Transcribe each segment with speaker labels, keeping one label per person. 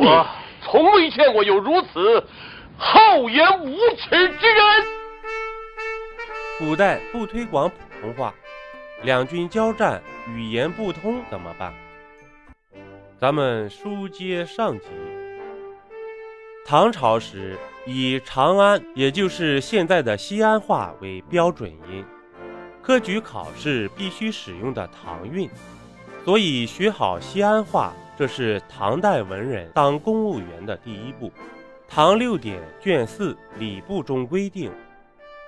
Speaker 1: 我从未见过有如此厚颜无耻之人。
Speaker 2: 古代不推广普通话，两军交战语言不通怎么办？咱们书接上集。唐朝时，以长安，也就是现在的西安话为标准音，科举考试必须使用的唐韵，所以学好西安话，这是唐代文人当公务员的第一步。唐六典卷四礼部中规定，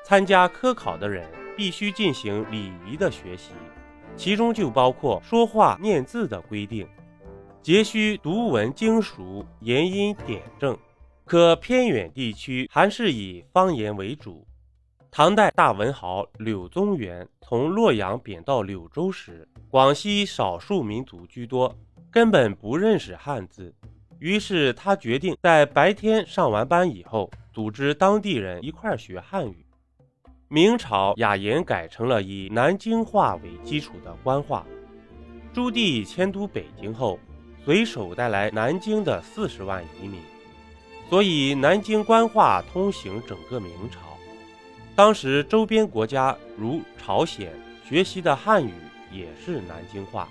Speaker 2: 参加科考的人必须进行礼仪的学习，其中就包括说话念字的规定，皆须读文经熟，言音点正。可偏远地区还是以方言为主。唐代大文豪柳宗元从洛阳贬到柳州时，广西少数民族居多，根本不认识汉字。于是他决定在白天上完班以后，组织当地人一块学汉语。明朝雅言改成了以南京话为基础的官话。朱棣迁都北京后，随手带来南京的四十万移民。所以，南京官话通行整个明朝。当时，周边国家如朝鲜学习的汉语也是南京话。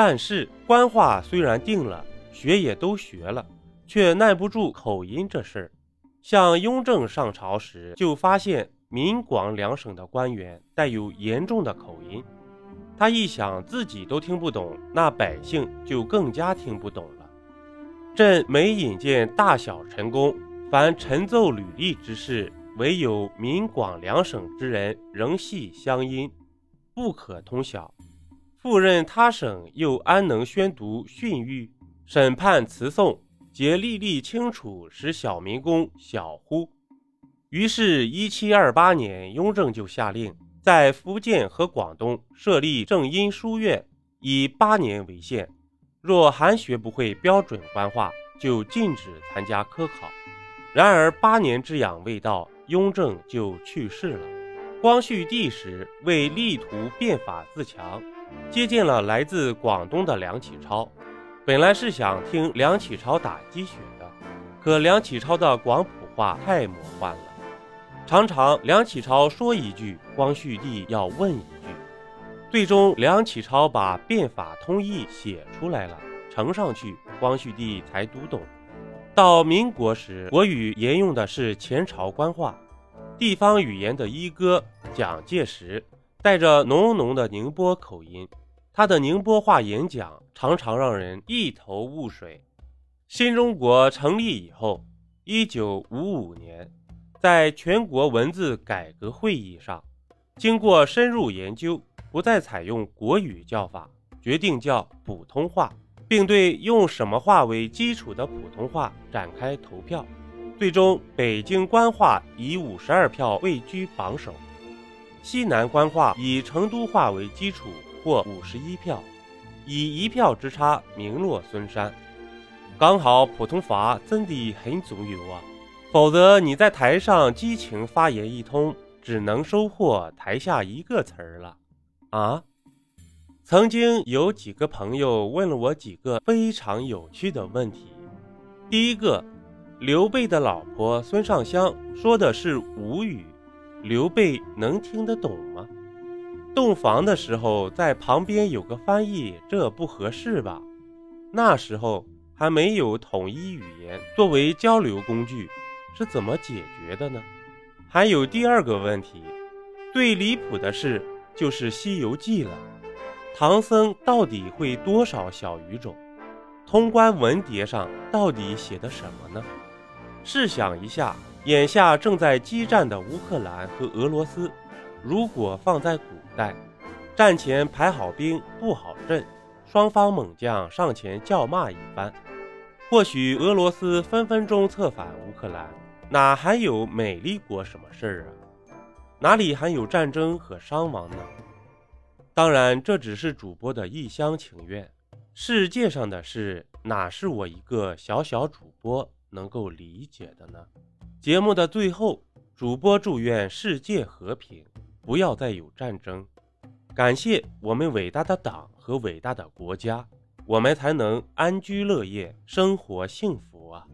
Speaker 2: 但是，官话虽然定了，学也都学了，却耐不住口音这事儿。像雍正上朝时，就发现闽广两省的官员带有严重的口音。他一想自己都听不懂，那百姓就更加听不懂了。朕每引荐大小臣工，凡陈奏履历之事，唯有闽广两省之人仍系乡音，不可通晓。赴任他省，又安能宣读训谕、审判词讼，皆历历清楚，使小民工晓乎？于是，一七二八年，雍正就下令，在福建和广东设立正音书院，以八年为限。若还学不会标准官话，就禁止参加科考。然而八年之痒未到，雍正就去世了。光绪帝时，为力图变法自强，接见了来自广东的梁启超。本来是想听梁启超打鸡血的，可梁启超的广普话太魔幻了，常常梁启超说一句，光绪帝要问一句。最终，梁启超把变法通义写出来了，呈上去，光绪帝才读懂。到民国时，国语沿用的是前朝官话，地方语言的一哥蒋介石带着浓浓的宁波口音，他的宁波话演讲常常让人一头雾水。新中国成立以后，一九五五年，在全国文字改革会议上，经过深入研究。不再采用国语叫法，决定叫普通话，并对用什么话为基础的普通话展开投票。最终，北京官话以五十二票位居榜首，西南官话以成都话为基础获五十一票，以一票之差名落孙山。刚好普通话真的很重要啊，否则你在台上激情发言一通，只能收获台下一个词儿了。啊，曾经有几个朋友问了我几个非常有趣的问题。第一个，刘备的老婆孙尚香说的是吴语，刘备能听得懂吗？洞房的时候在旁边有个翻译，这不合适吧？那时候还没有统一语言作为交流工具，是怎么解决的呢？还有第二个问题，最离谱的事。就是《西游记》了，唐僧到底会多少小语种？通关文牒上到底写的什么呢？试想一下，眼下正在激战的乌克兰和俄罗斯，如果放在古代，战前排好兵布好阵，双方猛将上前叫骂一番，或许俄罗斯分分钟策反乌克兰，哪还有美丽国什么事儿啊？哪里还有战争和伤亡呢？当然，这只是主播的一厢情愿。世界上的事，哪是我一个小小主播能够理解的呢？节目的最后，主播祝愿世界和平，不要再有战争。感谢我们伟大的党和伟大的国家，我们才能安居乐业，生活幸福啊！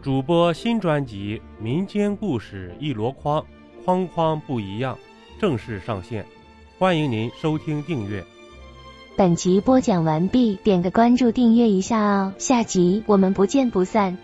Speaker 2: 主播新专辑《民间故事一箩筐》，筐筐不一样，正式上线，欢迎您收听订阅。
Speaker 3: 本集播讲完毕，点个关注，订阅一下哦，下集我们不见不散。